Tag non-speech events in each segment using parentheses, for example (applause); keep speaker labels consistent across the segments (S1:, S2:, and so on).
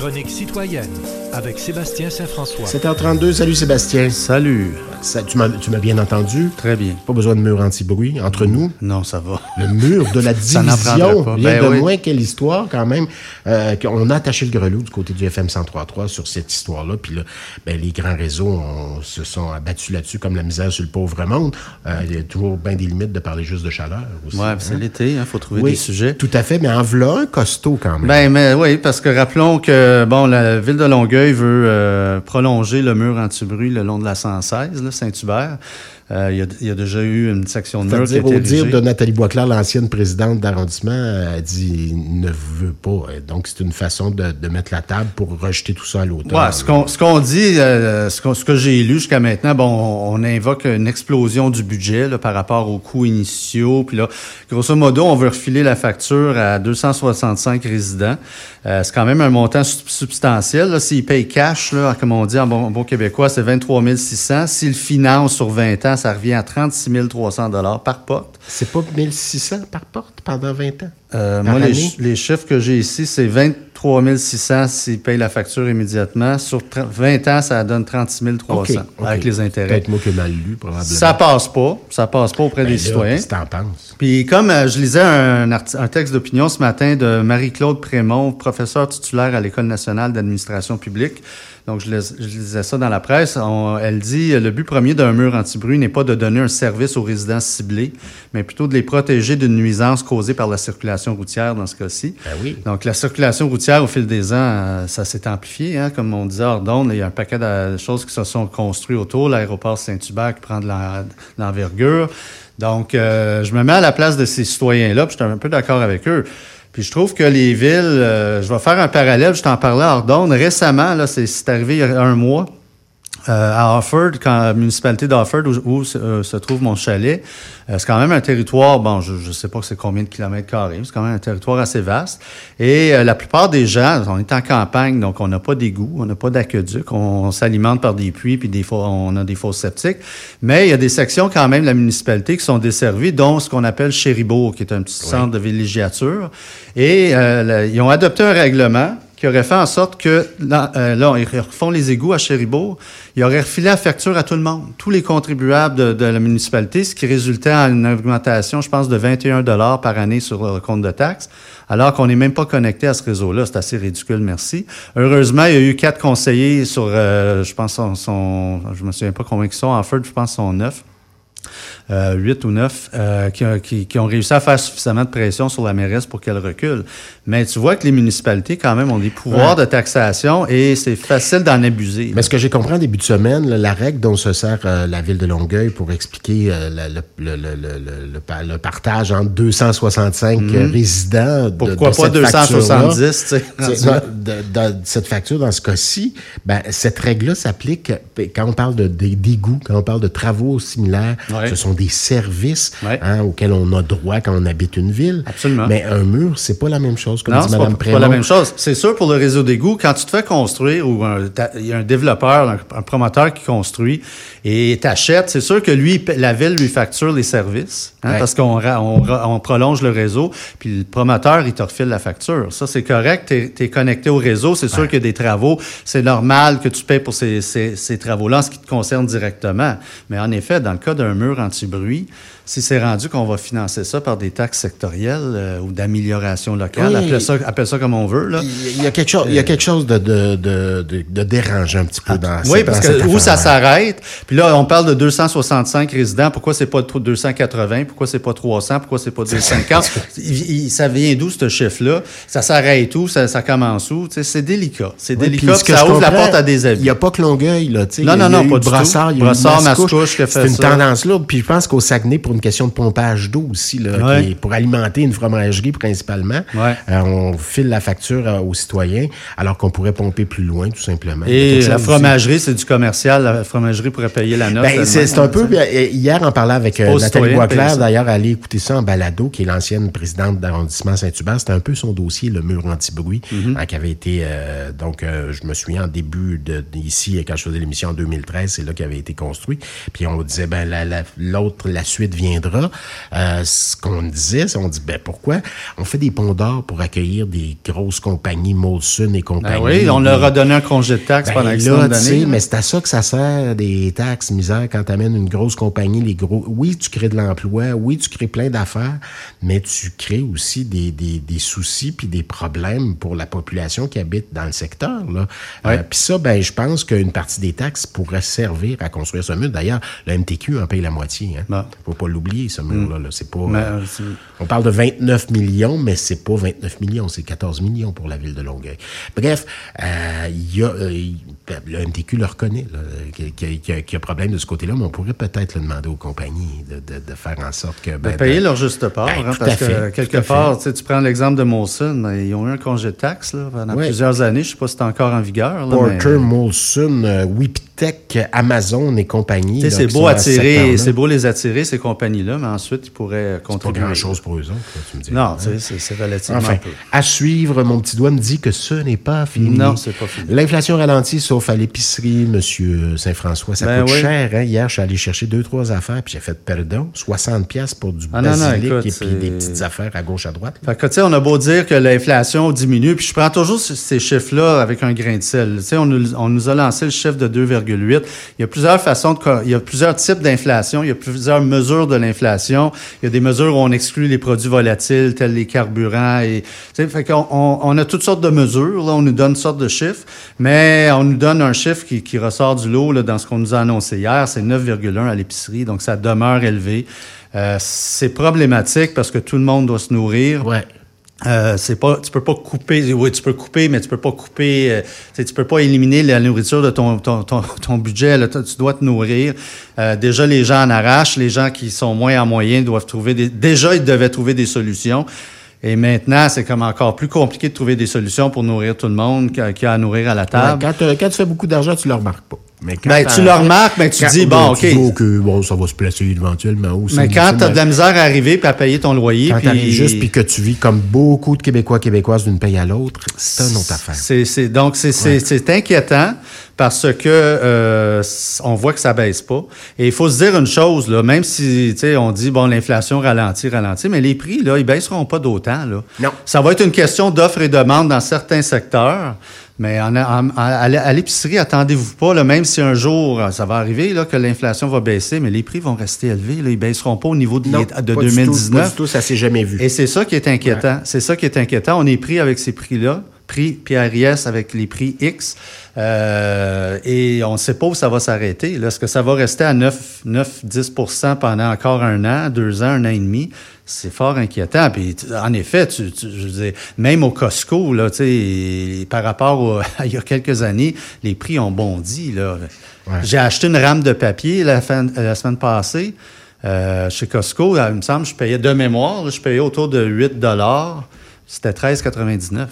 S1: chronique citoyenne avec Sébastien Saint-François.
S2: 7h32, salut Sébastien.
S3: Salut.
S2: Ça, tu m'as bien entendu?
S3: Très bien.
S2: Pas besoin de mur anti-bruit entre nous.
S3: Non, ça va.
S2: Le mur de la (laughs) division.
S3: pas.
S2: Rien
S3: Ben
S2: de
S3: oui.
S2: moins quelle histoire quand même. Euh, qu'on a attaché le grelot du côté du FM 103.3 sur cette histoire-là. Puis là, ben, les grands réseaux on, se sont abattus là-dessus comme la misère sur le pauvre monde. Euh, Il y a toujours bien des limites de parler juste de chaleur aussi.
S3: Ouais,
S2: hein.
S3: c'est l'été, il faut trouver
S2: Oui,
S3: des sujets.
S2: Tout à fait, mais en v'là un costaud quand même.
S3: Ben, mais oui, parce que rappelons que bon, la ville de Longueuil veut euh, prolonger le mur anti-bruit le long de la 116, là, Saint-Hubert. Euh, Il y, a, il y a déjà eu une section de mur qui a
S2: C'est-à-dire,
S3: été
S2: au dire de Nathalie Boisclair, l'ancienne présidente d'arrondissement, euh, elle dit ne veut pas. Donc, c'est une façon de, de mettre la table pour rejeter tout ça à l'automne.
S3: Ouais, ce qu'on dit, euh, ce, qu'on- ce que j'ai lu jusqu'à maintenant, bon, on, on invoque une explosion du budget là, par rapport aux coûts initiaux. Puis là, grosso modo, on veut refiler la facture à 265 résidents. Euh, c'est quand même un montant sub- substantiel. S'ils payent cash, là, comme on dit en bon, bon québécois, c'est 23 600. S'ils financent sur 20 ans, ça revient à 36 300 dollars par porte.
S2: C'est pas 1600 par porte pendant 20 ans?
S3: Euh, moi, les, chiffres que j'ai ici, c'est 23 600 s'ils payent la facture immédiatement. Sur 30 20 ans, ça donne 36 300
S2: OK, OK.
S3: avec les intérêts.
S2: Peut-être moi qui ai mal lu, probablement.
S3: Ça passe pas. Ça passe pas auprès
S2: Ben
S3: des
S2: là,
S3: citoyens.
S2: Qu'est-ce que t'en penses?
S3: Puis comme euh, je lisais un, texte d'opinion ce matin de Marie-Claude Prémont, professeure titulaire à l'École nationale d'administration publique. Donc, je, lis- je lisais ça dans la presse. On- elle dit le but premier d'un mur anti-bruit n'est pas de donner un service aux résidents ciblés, mais plutôt de les protéger d'une nuisance causée par la circulation routière dans ce cas-ci.
S2: Ben oui.
S3: Donc, la circulation routière, au fil des ans, euh, ça s'est amplifié. Hein, comme on disait hors d'onde, il y a un paquet de choses qui se sont construites autour. L'aéroport Saint-Hubert qui prend de l'envergure. Donc, euh, je me mets à la place de ces citoyens-là, puis je suis un peu d'accord avec eux. Puis je trouve que les villes, euh, je vais faire un parallèle, je t'en parlais hors d'onde. Récemment, là, c'est c'est arrivé il y a un mois, euh, à Offord, quand la municipalité d'Offord, où, où se- euh, se trouve mon chalet, euh, c'est quand même un territoire, bon, je ne sais pas c'est combien de kilomètres carrés, c'est quand même un territoire assez vaste. Et euh, la plupart des gens, on est en campagne, donc on n'a pas d'égout, on n'a pas d'aqueduc, on, on s'alimente par des puits, puis des fois, on a des fosses septiques. Mais il y a des sections quand même de la municipalité qui sont desservies, dont ce qu'on appelle Chéribourg, qui est un petit centre de villégiature. Et euh, là, ils ont adopté un règlement qui aurait fait en sorte que, là, euh, là, ils refont les égouts à Chéribourg, ils auraient refilé la facture à tout le monde, tous les contribuables de, de la municipalité, ce qui résultait en une augmentation, je pense, de 21 dollars par année sur le compte de taxes, alors qu'on n'est même pas connecté à ce réseau-là. C'est assez ridicule, merci. Heureusement, il y a eu quatre conseillers sur, euh, je pense, son, son- je me souviens pas combien ils sont, en fait, je pense, sont neuf euh, 8 ou 9, euh, qui, qui- qui ont réussi à faire suffisamment de pression sur la mairesse pour qu'elle recule. Mais tu vois que les municipalités, quand même, ont des pouvoirs de taxation et c'est facile d'en abuser.
S2: Mais ce que j'ai compris en début de semaine, là, la règle dont se sert euh, la ville de Longueuil pour expliquer euh, la- le, le- le- le- le- le pa- le partage entre 265 euh, résidents. de-.
S3: Pourquoi
S2: de
S3: pas
S2: cette facture-là,
S3: 270, tu sais? (laughs)
S2: C'est- non, de, de- cette facture, dans ce cas-ci, ben, cette règle-là s'applique quand on parle de, des d'égouts, quand on parle de travaux similaires.
S3: Ouais.
S2: Ce sont des services
S3: Ouais.
S2: hein, auxquels on a droit quand on habite une ville.
S3: Absolument.
S2: Mais un mur, c'est pas la même chose, comme
S3: Non,
S2: dit
S3: c'est pas,
S2: Mme Prémont.
S3: pas la même chose. C'est sûr pour le réseau d'égout, quand tu te fais construire ou il y a un développeur, un, un promoteur qui construit et t'achète, c'est sûr que lui, la ville lui facture les services hein,
S2: Ouais.
S3: parce qu'on on, prolonge le réseau, puis le promoteur, il te refile la facture. Ça, c'est correct, tu es, connecté au réseau, c'est sûr qu'il y a des travaux, c'est normal que tu payes pour ces, ces, ces travaux-là en ce qui te concerne directement. Mais en effet, dans le cas d'un mur anti-bruit, si c'est rendu qu'on va financer ça par des taxes sectorielles euh, ou d'amélioration locale,
S2: Oui.
S3: appelle ça, appelle ça comme on veut. Là.
S2: Il y a quelque chose, il y a quelque chose de, de, de, de, de dérangeant un petit peu dans
S3: Ah, Oui,
S2: cette-
S3: parce
S2: dans
S3: que où ça s'arrête, puis là, on parle de 265 résidents, pourquoi c'est pas 280, pourquoi c'est pas 300, pourquoi c'est pas 250? Il- il- ça vient d'où, ce chiffre-là? Ça s'arrête où? Ça, ça commence où? C'est délicat. C'est
S2: Oui,
S3: délicat,
S2: ce que
S3: ça ouvre la porte à des
S2: Il
S3: abus.
S2: n'y a pas que Longueuil, là. tu sais.
S3: Non,
S2: Il
S3: non,
S2: il
S3: non, pas du
S2: Brassard, il
S3: Brassard,
S2: Mascouche.
S3: Qui fait
S2: C'est une
S3: ça.
S2: tendance lourde. Puis je pense qu'au Saguenay, pour une question de pompage d'eau aussi, là,
S3: Ouais.
S2: qui est pour alimenter une fromagerie principalement,
S3: Ouais.
S2: euh, on file la facture euh, aux citoyens, alors qu'on pourrait pomper plus loin, tout simplement.
S3: Et la fromagerie, c'est du commercial. La fromagerie pourrait payer la note.
S2: Ben, c'est un peu. euh, Hier, on parlait avec euh, Nathalie Boisclair, d'ailleurs, aller écouter ça en balado, qui est l'ancienne présidente d'arrondissement Saint-Hubert. C'était un peu son dossier, le mur anti-bruit,
S3: Mm-hmm.
S2: hein, qui avait été. euh, donc, je me souviens en début de, ici, quand je faisais l'émission en 2013, c'est là qu'il avait été construit. Puis on disait, ben, la- la- l'autre, la, suite reviendra. Euh, ce qu'on disait, c'est on dit, ben pourquoi? On fait des ponts d'or pour accueillir des grosses compagnies, Molson et compagnie.
S3: Ben oui, on leur a donné un congé de taxes
S2: Ben
S3: pendant
S2: là,
S3: X
S2: tu sais,
S3: années.
S2: mais c'est à ça que ça sert des taxes, misère, quand tu amènes une grosse compagnie, les gros. Oui, tu crées de l'emploi, oui, tu crées plein d'affaires, mais tu crées aussi des, des, des soucis puis des problèmes pour la population qui habite dans le secteur. Là. Euh, puis ça, ben, je pense qu'une partie des taxes pourrait servir à construire ce mur. D'ailleurs, le MTQ en paye la moitié. Hein.
S3: Bon.
S2: Faut pas l'oublier, ce mur-là. là. C'est pas.
S3: Mais,
S2: euh,
S3: euh,
S2: on parle de 29 millions, mais c'est pas 29 millions, c'est 14 millions pour la ville de Longueuil. Bref, euh, il y a, euh, le MTQ le reconnaît, qu'il y, a- y a problème de ce côté-là, mais on pourrait peut-être le demander aux compagnies de, de- de faire en sorte que...
S3: de
S2: ben,
S3: payer
S2: de-
S3: leur juste part,
S2: Ben,
S3: hein, parce
S2: fait,
S3: que quelque part, tu prends l'exemple de Molson, ben, ils ont eu un congé de taxes là, pendant
S2: Ouais.
S3: plusieurs années. Je sais pas si c'est encore en vigueur. Là, mais-
S2: Porter, Molson, euh, Wiptech, Amazon et compagnie. Là,
S3: c'est beau attirer, c'est beau les attirer ces compagnies-là, mais ensuite ils pourraient
S2: C'est pas
S3: contribuer.
S2: grand-chose pour eux autres, là, tu me dis.
S3: Non, sais, c'est- c'est relativement
S2: Enfin,
S3: peu.
S2: à suivre, mon petit doigt me dit que ce n'est pas fini.
S3: Non, c'est pas fini.
S2: L'inflation ralentit, sauf à l'épicerie, Monsieur Saint-François. Ça
S3: Ben
S2: coûte
S3: oui.
S2: cher. Hein? Hier, je suis allé chercher deux, trois affaires, puis j'ai fait perdon. 60 pièces pour du
S3: Ah non, non,
S2: basilic
S3: écoute,
S2: et puis des petites affaires à gauche, à droite.
S3: Fait que, tu sais, on a beau dire que l'inflation diminue, puis je prends toujours ce- ces chiffres-là avec un grain de sel. Tu sais, on nous, on nous a lancé le chiffre de 2,8. Il y a plusieurs façons de, il y a plusieurs types d'inflation, il y a plusieurs mesures de l'inflation. Il y a des mesures où on exclut les produits volatiles, tels les carburants fait qu'on on, a toutes sortes de mesures. On nous donne toutes sortes de chiffres, mais on nous donne un chiffre qui, ressort du lot dans ce qu'on nous a annoncé hier. C'est 9,1 à l'épicerie, donc ça demeure élevé. Euh, c'est problématique parce que tout le monde doit se nourrir. Euh, c'est pas, tu peux pas couper, oui, tu peux couper, mais tu peux pas couper, euh, tu peux pas éliminer la nourriture de ton, ton, ton, ton budget. Là, tu dois te nourrir. Euh, déjà, les gens en arrachent. Les gens qui sont moins en moyen doivent trouver des. Déjà, ils devaient trouver des solutions. Et maintenant, c'est comme encore plus compliqué de trouver des solutions pour nourrir tout le monde qu'il y a à nourrir à la
S2: Ouais,
S3: table.
S2: quand, euh, quand tu fais beaucoup d'argent, tu le remarques pas. Mais quand
S3: Ben, tu le remarques, mais tu
S2: quand-
S3: dis,
S2: ben,
S3: bon, OK.
S2: bon, ça va se placer éventuellement aussi.
S3: Mais quand tu as de la misère à arriver puis à payer ton loyer,
S2: Quand
S3: puis
S2: juste puis que tu vis comme beaucoup de Québécois, Québécoises d'une paye à l'autre, c'est une autre affaire.
S3: C'est, donc, c'est, c'est, c'est inquiétant parce que euh, on voit que ça baisse pas. Et il faut se dire une chose, là, même si tu sais, on dit, bon, l'inflation ralentit, ralentit, mais les prix, là, ils baisseront pas d'autant. Là.
S2: Non.
S3: Ça va être une question d'offre et demande dans certains secteurs. Mais en- en- à, à l'épicerie, attendez-vous pas, là, même si un jour euh, ça va arriver là, que l'inflation va baisser, mais les prix vont rester élevés. Là, ils baisseront pas au niveau de,
S2: Non,
S3: de
S2: pas du tout,
S3: 2019.
S2: pas du tout, ça s'est jamais vu.
S3: Et c'est ça qui est inquiétant. C'est ça qui est inquiétant. On est pris avec ces prix-là, prix PRIS avec les prix X, euh, et on ne sait pas où ça va s'arrêter. Est-ce que ça va rester à 9, 9 10% pendant encore un an, deux ans, un an et demi? C'est fort inquiétant. Puis, en effet, tu, tu- je veux dire, même au Costco, là, par rapport au- à (laughs) il y a quelques années, les prix ont bondi. Là.
S2: Ouais.
S3: J'ai acheté une rame de papier la, fin- la semaine passée. Euh, chez Costco, il me semble, je payais de mémoire, je payais autour de 8 C'était 13,99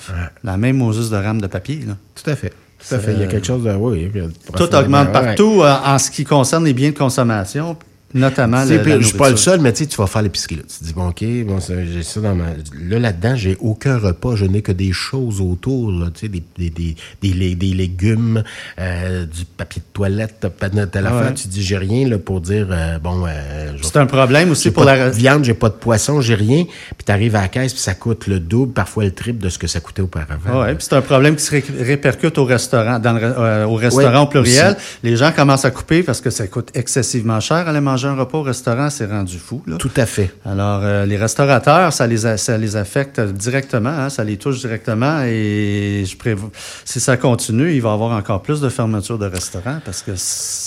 S3: La même Moses de rame de papier. Là.
S2: Tout à fait. Tout à fait. Il y a quelque chose de. Oui,
S3: Tout augmente
S2: Ouais.
S3: partout euh, en ce qui concerne les biens de consommation, notamment
S2: Tu
S3: le,
S2: puis
S3: la
S2: je suis pas le seul, mais tu sais, tu vas faire l'épicerie. Là. Tu te dis, bon, OK, bon, j'ai ça dans ma. Là, là-dedans, j'ai aucun repas. Je n'ai que des choses autour, là, tu sais, des, des, des, des, lé- des légumes, euh, du papier de toilette, pas de telle
S3: Ah
S2: affaire. Tu dis, j'ai rien là, pour dire, euh, bon, euh,
S3: C'est un problème aussi pour
S2: pas
S3: la...
S2: de viande, j'ai pas de poisson, j'ai rien. Puis t'arrives à la caisse, puis ça coûte le double, parfois le triple de ce que ça coûtait auparavant.
S3: Ah ouais, puis c'est un problème qui se ré- répercute au restaurant, dans le, euh, au restaurant
S2: Oui,
S3: au pluriel.
S2: aussi.
S3: Les gens commencent à couper parce que ça coûte excessivement cher. Aller manger un repas au restaurant, c'est rendu fou. Là.
S2: Tout à fait.
S3: Alors, euh, les restaurateurs, ça les, a- ça les affecte directement, hein, ça les touche directement. Et je prévois, si ça continue, il va y avoir encore plus de fermetures de restaurants parce que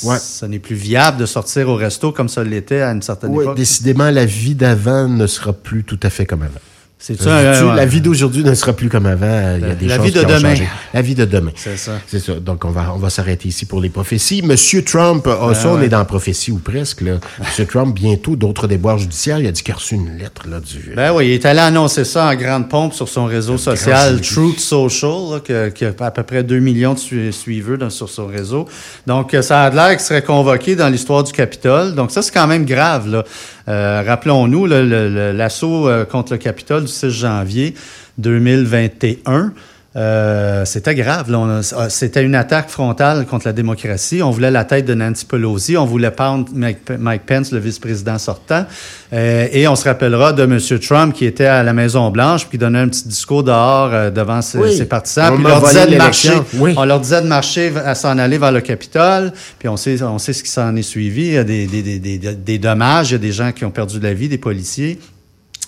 S2: Ouais.
S3: ce n'est plus viable de sortir au resto comme ça l'était à une certaine époque.
S2: décidément, la vie d'avant ne sera plus tout à fait comme avant.
S3: C'est ça, euh,
S2: la vie d'aujourd'hui ne sera plus comme avant. Il y a des
S3: la
S2: choses
S3: vie de
S2: qui ont
S3: demain.
S2: changé. La vie de demain.
S3: C'est ça.
S2: C'est ça. Donc, on va, on va s'arrêter ici pour les prophéties. Monsieur Trump, ah, ça, on est dans la prophétie ou presque. Là. (laughs) Monsieur Trump, bientôt, d'autres déboires judiciaires. Il a dit qu'il a reçu une lettre là, du...
S3: Ben oui, il est allé annoncer ça en grande pompe sur son réseau social Truth Social, qui a à peu près 2 millions de sui- suiveurs dans- sur son réseau. Donc, euh, ça a l'air qu'il serait convoqué dans l'histoire du Capitole. Donc, ça, c'est quand même grave. là. Euh, Rappelons-nous l'assaut euh, contre le Capitole du 6 janvier 2021. Euh, c'était grave. là. On a- ah, C'était une attaque frontale contre la démocratie. On voulait la tête de Nancy Pelosi. On voulait pendre Mike, Mike Pence, le vice-président sortant. Euh, et on se rappellera de M. Trump qui était à la Maison-Blanche puis qui donnait un petit discours dehors euh, devant ses,
S2: Oui.
S3: ses partisans.
S2: On
S3: Puis leur disait de marcher.
S2: Oui.
S3: On leur disait de marcher, à s'en aller vers le Capitole. Puis on sait, on sait ce qui s'en est suivi. Il y a des, des, des, des, des dommages. Il y a des gens qui ont perdu la vie, des policiers.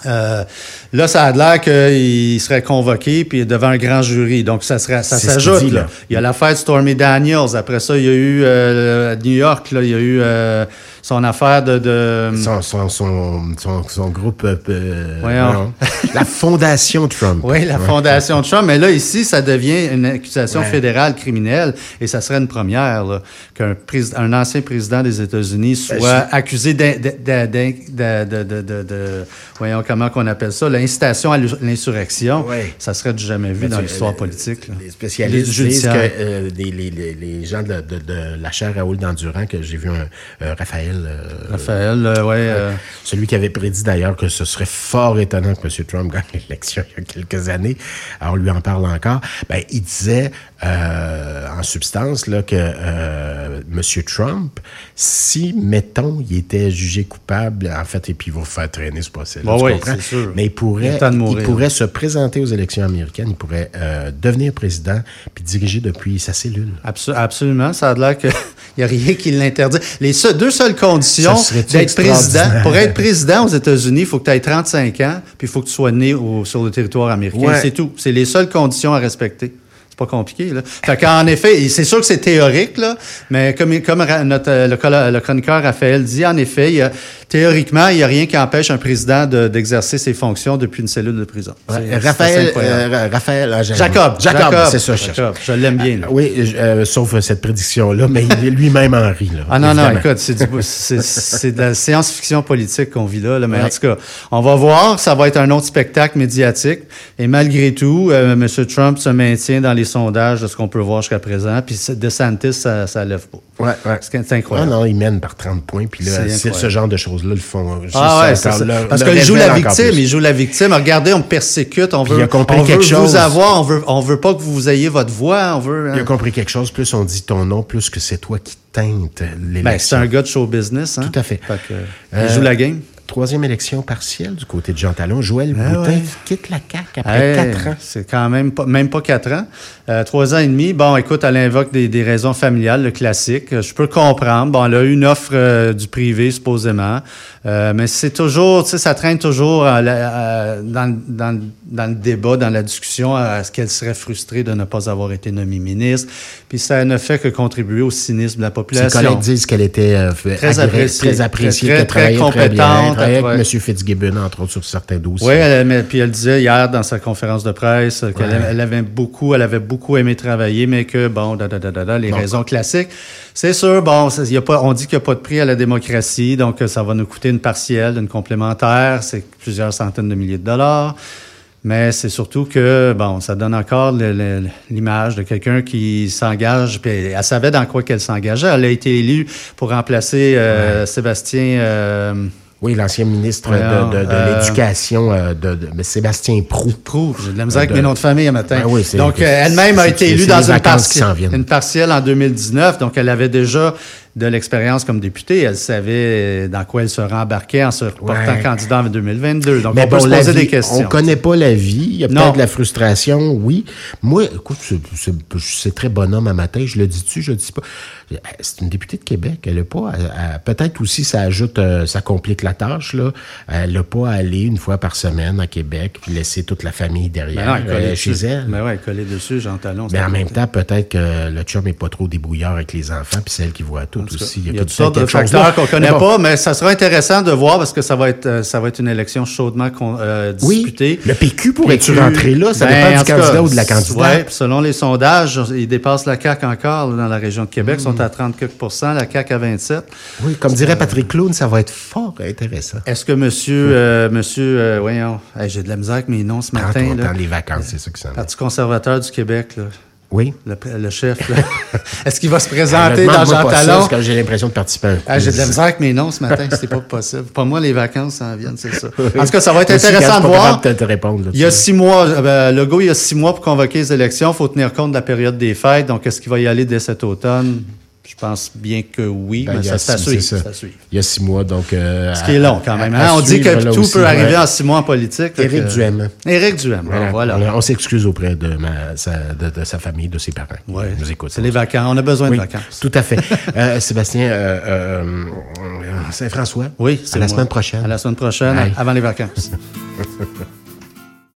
S3: Euh, là, ça a l'air qu'il serait convoqué puis devant un grand jury. Donc, ça serait, ça s'ajoute.
S2: dit,
S3: là.
S2: là.
S3: Il y a l'affaire de Stormy Daniels. Après ça, il y a eu euh, à New York. Là, il y a eu euh, son affaire de. de
S2: Son, son, son, son, groupe. euh, euh, la Fondation Trump.
S3: oui, la fondation Trump. Mais là, ici, ça devient une accusation
S2: Ouais. fédérale
S3: criminelle et ça serait une première là, qu'un un ancien président des États-Unis soit
S2: Ben,
S3: accusé d'in- d'in- d'in- d'in- de, de, de, de, de- voyons comment qu'on appelle ça, l'incitation à l'insurrection.
S2: Ouais.
S3: Ça serait du jamais vu dans l'histoire
S2: euh,
S3: politique. là.
S2: Les spécialistes
S3: Les
S2: disent que euh, les, les, les, les gens de, de, de la chaire Raoul d'Endurant, que j'ai vu un euh, Raphaël, euh,
S3: Raphaël, ouais.
S2: celui qui avait prédit d'ailleurs que ce serait fort étonnant que M. Trump gagne (laughs) l'élection il y a quelques années, alors on lui en parle encore, ben, il disait euh, en substance là, que euh, M. Trump, si, mettons, il était jugé coupable, en fait, et puis il va faire traîner ce procès-là,
S3: Bon, oui,
S2: comprends?
S3: c'est sûr.
S2: Mais il pourrait,
S3: mourir.
S2: il pourrait se présenter aux élections américaines, il pourrait euh, devenir président puis diriger depuis sa cellule.
S3: Abso- absolument. Ça a l'air qu'il (laughs) n'y a rien qui l'interdit. Les deux seules conditions d'être président, pour être président aux États-Unis, il faut que tu aies 35 ans, puis il faut que tu sois né au- sur le territoire américain.
S2: Ouais.
S3: C'est tout. C'est les seules conditions à respecter. Compliqué, là. Fait qu'en effet, et c'est sûr que c'est théorique, là, mais comme, comme notre, euh, le, le chroniqueur Raphaël dit, en effet, il y a- théoriquement, il n'y a rien qui empêche un président de- d'exercer ses fonctions depuis une cellule de prison.
S2: Raphaël, euh, Raphaël, ah,
S3: Jacob.
S2: Jacob, c'est ça, je.
S3: Jacob. Je l'aime bien, là.
S2: Oui, je- euh, sauf euh, cette prédiction-là, mais il est lui-même en rit. Là,
S3: Ah non, non, écoute, c'est de la science-fiction politique qu'on vit là, là, mais en tout cas, on va voir, ça va être un autre spectacle médiatique. Et malgré tout, euh, M. Trump se maintient dans les sondages de ce qu'on peut voir jusqu'à présent, puis DeSantis, ça, ça lève pas.
S2: Ouais, ouais.
S3: C'est
S2: Ah
S3: incroyable.
S2: non, il mène par 30 points, puis là,
S3: C'est
S2: ce genre de choses-là le font. juste
S3: Ah ouais,
S2: ça,
S3: c'est ça.
S2: le-
S3: Parce
S2: le
S3: qu'il joue la victime,
S2: plus.
S3: il joue la victime. Regardez, on me persécute, on veut,
S2: il a compris
S3: on
S2: quelque
S3: veut
S2: chose.
S3: vous avoir, on veut, on veut pas que vous ayez votre voix, on veut.
S2: Il a
S3: hein.
S2: compris quelque chose, plus on dit ton nom, plus que c'est toi qui teinte
S3: Ben, c'est
S2: l'élection.
S3: un gars de show business, hein.
S2: Tout à fait.
S3: que, euh,
S2: Euh,
S3: il joue la game.
S2: Troisième élection partielle du côté de Jean Talon. Joël
S3: Ah
S2: Boutin
S3: ouais.
S2: quitte la CAQ après
S3: Hey,
S2: quatre ans.
S3: C'est quand même pas, même pas quatre ans. Euh, trois ans et demi. Bon, écoute, elle invoque des, des raisons familiales, le classique. Euh, Je peux comprendre. Bon, elle a eu une offre euh, du privé, supposément. Euh, mais c'est toujours, tu sais, ça traîne toujours à la- à- dans, le- dans, le- dans le débat, dans la discussion, à ce qu'elle serait frustrée de ne pas avoir été nommée ministre. Puis ça ne fait que contribuer au cynisme de la
S2: Ses
S3: population.
S2: collègues disent qu'elle était
S3: Très
S2: agré-
S3: appréciée.
S2: très appréciée,
S3: Très,
S2: qu'elle
S3: très
S2: travaillait très bien.
S3: compétente, Ouais.
S2: avec M. Fitzgibbon, entre autres, sur certains dossiers.
S3: Oui, elle, mais, puis elle disait hier dans sa conférence de presse qu'elle
S2: Ouais.
S3: elle avait beaucoup, elle avait beaucoup aimé travailler, mais que bon, da, da, da, da, da, les
S2: Donc-
S3: raisons classiques. C'est sûr, bon, y a pas, on dit qu'il n'y a pas de prix à la démocratie, donc euh, ça va nous coûter une partielle, une complémentaire, c'est plusieurs centaines de milliers de dollars. Mais c'est surtout que, bon, ça donne encore l'image de quelqu'un qui s'engage, puis elle, elle savait dans quoi qu'elle s'engageait. Elle a été élue pour remplacer euh, Sébastien... euh,
S2: Oui, l'ancien ministre de, de- de
S3: euh,
S2: l'Éducation euh, de, de- Sébastien Prou.
S3: Prou, j'ai de la misère avec
S2: de-
S3: mes noms de famille un matin.
S2: Ben oui,
S3: donc, euh, elle-même a été élue dans une, partielle, une partielle en 2019. Donc, elle avait déjà de l'expérience comme députée. Elle savait dans quoi elle serait embarquée en se reportant
S2: Ouais.
S3: candidat en 2022. Donc,
S2: Mais
S3: on peut
S2: bon,
S3: se poser
S2: vie,
S3: des questions.
S2: On connaît pas la vie. Il y a peut-être de la frustration, oui. Moi, écoute, c'est- très bonhomme à matin. Je le dis-tu, je le dis pas. C'est une députée de Québec. Elle a pas. Peut-être aussi, ça ajoute, euh, ça complique la tâche, là. Elle n'a pas à aller une fois par semaine à Québec puis laisser toute la famille
S3: Ben
S2: derrière
S3: non, elle
S2: euh, chez elle.
S3: Ben ouais, collait dessus, Jean Talon.
S2: Mais en même temps, peut-être que le chum est pas trop débrouillard avec les enfants, puis c'est elle qui voit tout Aussi.
S3: Il y a toutes sortes de facteurs qu'on connaît
S2: Mais bon,
S3: pas, mais ça sera intéressant de voir parce que ça va être, euh, ça va être une élection chaudement euh,
S2: Oui,
S3: disputée.
S2: le PQ pourrait-tu rentrer là? Ça
S3: ben,
S2: dépend
S3: en
S2: du
S3: cas,
S2: candidat ou de la candidate.
S3: ouais, selon les sondages, ils dépassent la CAQ encore là, dans la région de Québec. Ils
S2: Hmm.
S3: sont à 30 quelques pourcents, la CAQ à 27.
S2: Oui, comme dirait Patrick Clown, ça va être fort intéressant.
S3: Est-ce que monsieur, euh, monsieur, euh, voyons, hey, j'ai de la misère avec mes noms ce
S2: Prends
S3: matin,
S2: ton
S3: là.
S2: temps, les vacances, c'est ça que ça
S3: Parti conservateur du Québec, là.
S2: Oui.
S3: Le, le chef. (laughs) Est-ce qu'il va se présenter dans Jean Talon?
S2: parce que j'ai l'impression de participer
S3: Ah, j'ai de la misère avec mes noms ce matin, (laughs) c'était pas possible. Pas moi, les vacances s'en viennent, c'est ça. En tout cas, ça va être intéressant de voir.
S2: capable de te répondre. là,
S3: Il y a six mois, euh, ben, Legault, il y a six mois pour convoquer les élections. Il faut tenir compte de la période des fêtes. Donc, est-ce qu'il va y aller dès cet automne? Je pense bien que oui,
S2: Ben,
S3: mais ça,
S2: ça.
S3: c'est à suivre.
S2: Il y a six mois, donc... euh,
S3: Ce qui est long quand même.
S2: à-
S3: hein?
S2: à
S3: On dit que tout
S2: aussi,
S3: peut arriver
S2: ouais.
S3: en six mois en politique.
S2: Éric Duhem.
S3: Éric Duhem, voilà.
S2: On, on s'excuse auprès de, ma, sa, de, de sa famille, de ses parents. Ils nous écoutent.
S3: C'est les vacances. On a besoin
S2: Oui,
S3: de vacances.
S2: tout à fait. Euh, (laughs) Sébastien, euh, euh, Saint-François,
S3: Oui, c'est
S2: à la
S3: moi.
S2: semaine prochaine.
S3: À la semaine prochaine, avant les vacances. (laughs)